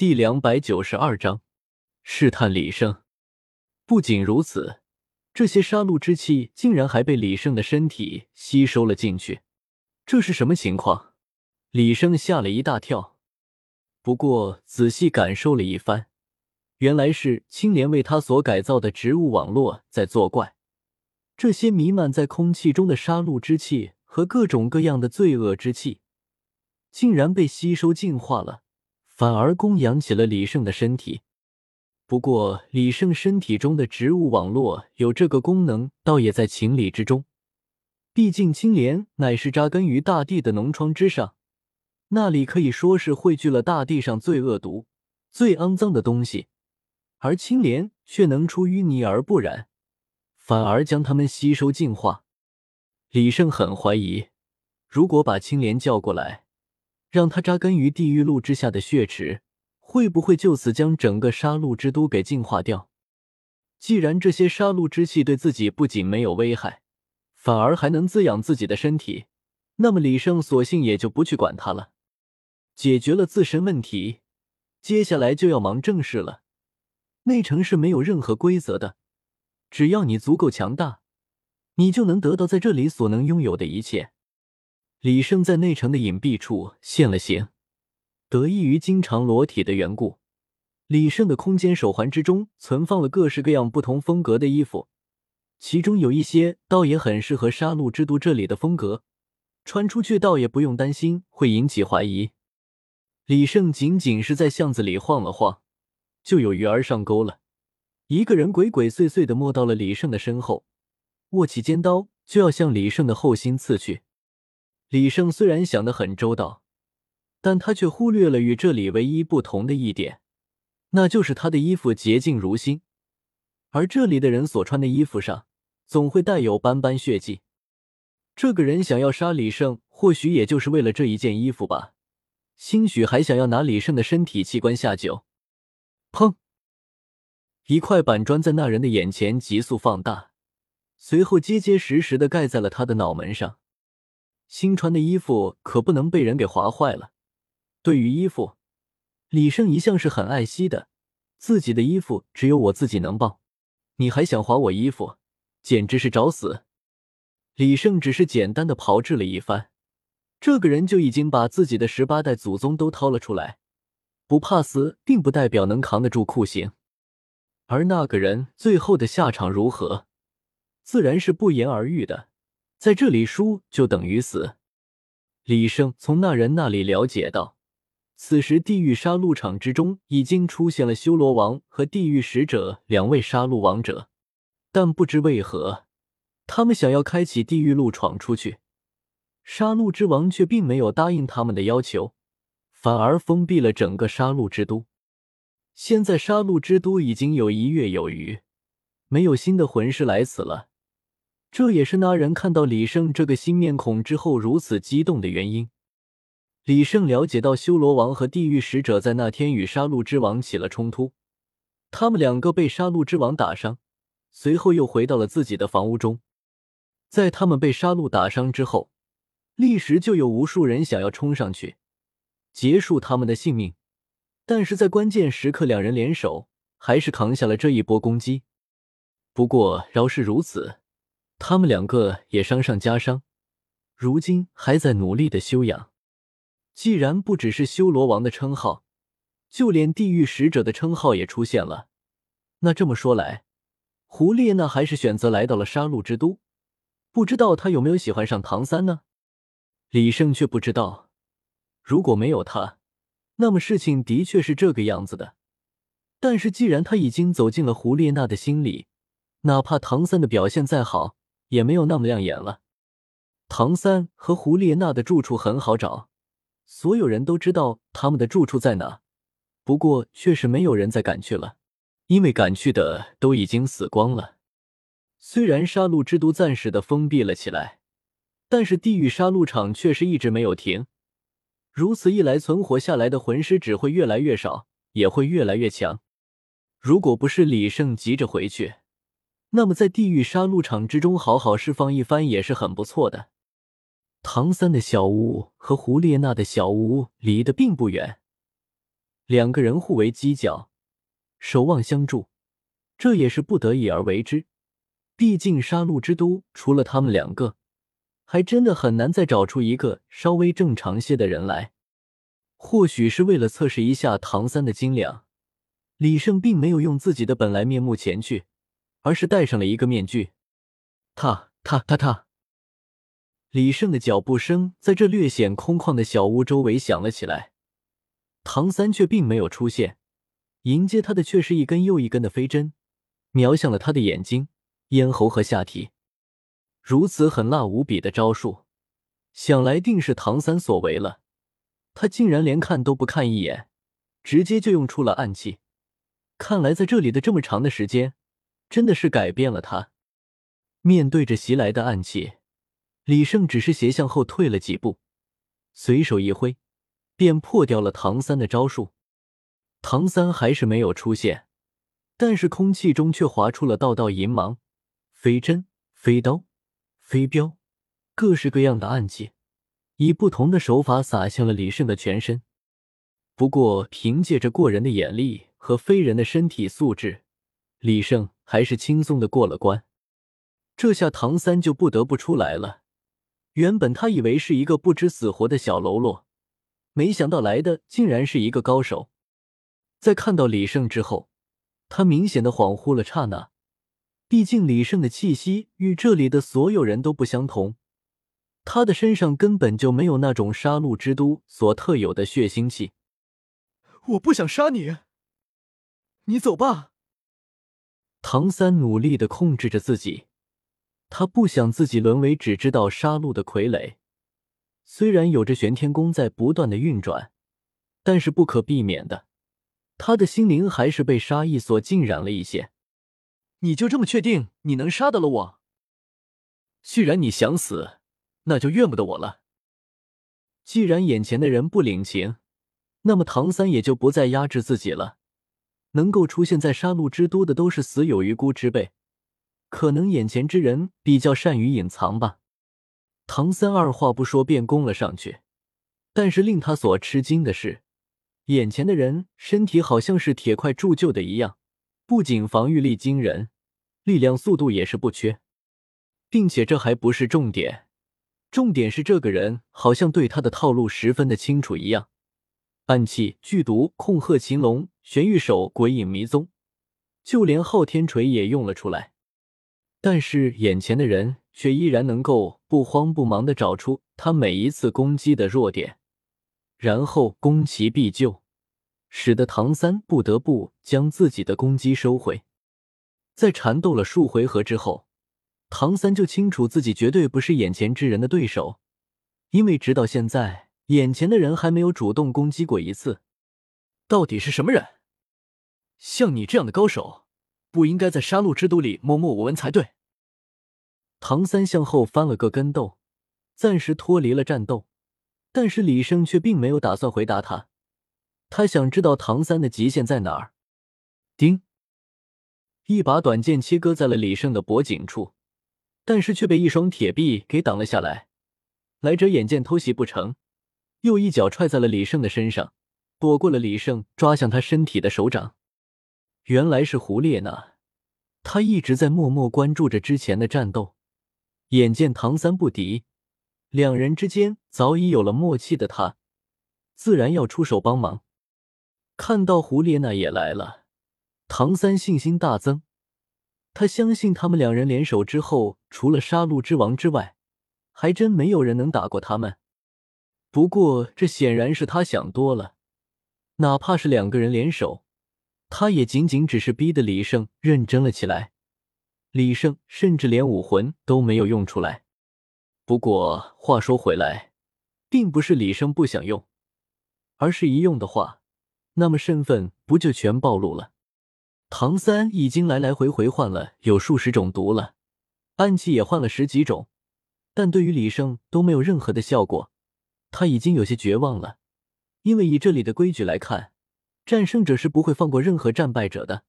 第两百九十二章试探李胜。不仅如此，这些杀戮之气竟然还被李胜的身体吸收了进去。这是什么情况？李胜吓了一大跳。不过仔细感受了一番，原来是青莲为他所改造的植物网络在作怪。这些弥漫在空气中的杀戮之气和各种各样的罪恶之气，竟然被吸收净化了。反而供养起了李胜的身体。不过，李胜身体中的植物网络有这个功能，倒也在情理之中。毕竟，青莲乃是扎根于大地的脓疮之上，那里可以说是汇聚了大地上最恶毒、最肮脏的东西，而青莲却能出淤泥而不染，反而将它们吸收净化。李胜很怀疑，如果把青莲叫过来。让他扎根于地狱路之下的血池，会不会就此将整个杀戮之都给净化掉？既然这些杀戮之气对自己不仅没有危害，反而还能滋养自己的身体，那么李胜索性也就不去管他了。解决了自身问题，接下来就要忙正事了。内城是没有任何规则的，只要你足够强大，你就能得到在这里所能拥有的一切。李胜在内城的隐蔽处现了形，得益于经常裸体的缘故，李胜的空间手环之中存放了各式各样不同风格的衣服，其中有一些倒也很适合杀戮之都这里的风格，穿出去倒也不用担心会引起怀疑。李胜仅仅是在巷子里晃了晃，就有鱼儿上钩了，一个人鬼鬼祟祟的摸到了李胜的身后，握起尖刀就要向李胜的后心刺去。李胜虽然想得很周到，但他却忽略了与这里唯一不同的一点，那就是他的衣服洁净如新，而这里的人所穿的衣服上总会带有斑斑血迹。这个人想要杀李胜，或许也就是为了这一件衣服吧，兴许还想要拿李胜的身体器官下酒。砰！一块板砖在那人的眼前急速放大，随后结结实实的盖在了他的脑门上。新穿的衣服可不能被人给划坏了。对于衣服，李胜一向是很爱惜的。自己的衣服只有我自己能抱，你还想划我衣服，简直是找死！李胜只是简单的炮制了一番，这个人就已经把自己的十八代祖宗都掏了出来。不怕死，并不代表能扛得住酷刑。而那个人最后的下场如何，自然是不言而喻的。在这里输就等于死。李胜从那人那里了解到，此时地狱杀戮场之中已经出现了修罗王和地狱使者两位杀戮王者，但不知为何，他们想要开启地狱路闯出去，杀戮之王却并没有答应他们的要求，反而封闭了整个杀戮之都。现在杀戮之都已经有一月有余，没有新的魂师来此了。这也是那人看到李胜这个新面孔之后如此激动的原因。李胜了解到修罗王和地狱使者在那天与杀戮之王起了冲突，他们两个被杀戮之王打伤，随后又回到了自己的房屋中。在他们被杀戮打伤之后，立时就有无数人想要冲上去结束他们的性命，但是在关键时刻，两人联手还是扛下了这一波攻击。不过饶是如此。他们两个也伤上加伤，如今还在努力的修养。既然不只是修罗王的称号，就连地狱使者的称号也出现了，那这么说来，胡列娜还是选择来到了杀戮之都。不知道他有没有喜欢上唐三呢？李胜却不知道。如果没有他，那么事情的确是这个样子的。但是既然他已经走进了胡列娜的心里，哪怕唐三的表现再好，也没有那么亮眼了。唐三和胡列娜的住处很好找，所有人都知道他们的住处在哪。不过，确实没有人再敢去了，因为敢去的都已经死光了。虽然杀戮之都暂时的封闭了起来，但是地狱杀戮场却是一直没有停。如此一来，存活下来的魂师只会越来越少，也会越来越强。如果不是李胜急着回去。那么，在地狱杀戮场之中好好释放一番也是很不错的。唐三的小屋和胡列娜的小屋离得并不远，两个人互为犄角，守望相助，这也是不得已而为之。毕竟杀戮之都除了他们两个，还真的很难再找出一个稍微正常些的人来。或许是为了测试一下唐三的斤两，李胜并没有用自己的本来面目前去，而是戴上了一个面具。他他他他。李胜的脚步声在这略显空旷的小屋周围响了起来，唐三却并没有出现，迎接他的却是一根又一根的飞针，瞄向了他的眼睛、咽喉和下体。如此狠辣无比的招数，想来定是唐三所为了。他竟然连看都不看一眼，直接就用出了暗器。看来在这里的这么长的时间，真的是改变了他。面对着袭来的暗器。李胜只是斜向后退了几步，随手一挥，便破掉了唐三的招数。唐三还是没有出现，但是空气中却划出了道道银芒，飞针、飞刀、飞镖，各式各样的暗器，以不同的手法洒向了李胜的全身。不过，凭借着过人的眼力和非人的身体素质，李胜还是轻松的过了关。这下唐三就不得不出来了。原本他以为是一个不知死活的小喽啰，没想到来的竟然是一个高手。在看到李胜之后，他明显的恍惚了刹那。毕竟李胜的气息与这里的所有人都不相同，他的身上根本就没有那种杀戮之都所特有的血腥气。我不想杀你，你走吧。唐三努力的控制着自己。他不想自己沦为只知道杀戮的傀儡。虽然有着玄天功在不断的运转，但是不可避免的，他的心灵还是被杀意所浸染了一些。你就这么确定你能杀得了我？既然你想死，那就怨不得我了。既然眼前的人不领情，那么唐三也就不再压制自己了。能够出现在杀戮之都的，都是死有余辜之辈。可能眼前之人比较善于隐藏吧。唐三二话不说便攻了上去，但是令他所吃惊的是，眼前的人身体好像是铁块铸就的一样，不仅防御力惊人，力量速度也是不缺，并且这还不是重点，重点是这个人好像对他的套路十分的清楚一样。暗器、剧毒、控鹤擒龙、玄玉手、鬼影迷踪，就连昊天锤也用了出来。但是眼前的人却依然能够不慌不忙的找出他每一次攻击的弱点，然后攻其必救，使得唐三不得不将自己的攻击收回。在缠斗了数回合之后，唐三就清楚自己绝对不是眼前之人的对手，因为直到现在，眼前的人还没有主动攻击过一次。到底是什么人？像你这样的高手。不应该在杀戮之都里默默无闻才对。唐三向后翻了个跟斗，暂时脱离了战斗。但是李胜却并没有打算回答他，他想知道唐三的极限在哪儿。叮，一把短剑切割在了李胜的脖颈处，但是却被一双铁臂给挡了下来。来者眼见偷袭不成，又一脚踹在了李胜的身上，躲过了李胜抓向他身体的手掌。原来是胡列娜，他一直在默默关注着之前的战斗。眼见唐三不敌，两人之间早已有了默契的他，自然要出手帮忙。看到胡列娜也来了，唐三信心大增。他相信他们两人联手之后，除了杀戮之王之外，还真没有人能打过他们。不过这显然是他想多了，哪怕是两个人联手。他也仅仅只是逼得李胜认真了起来，李胜甚至连武魂都没有用出来。不过话说回来，并不是李胜不想用，而是一用的话，那么身份不就全暴露了？唐三已经来来回回换了有数十种毒了，暗器也换了十几种，但对于李胜都没有任何的效果，他已经有些绝望了。因为以这里的规矩来看。战胜者是不会放过任何战败者的。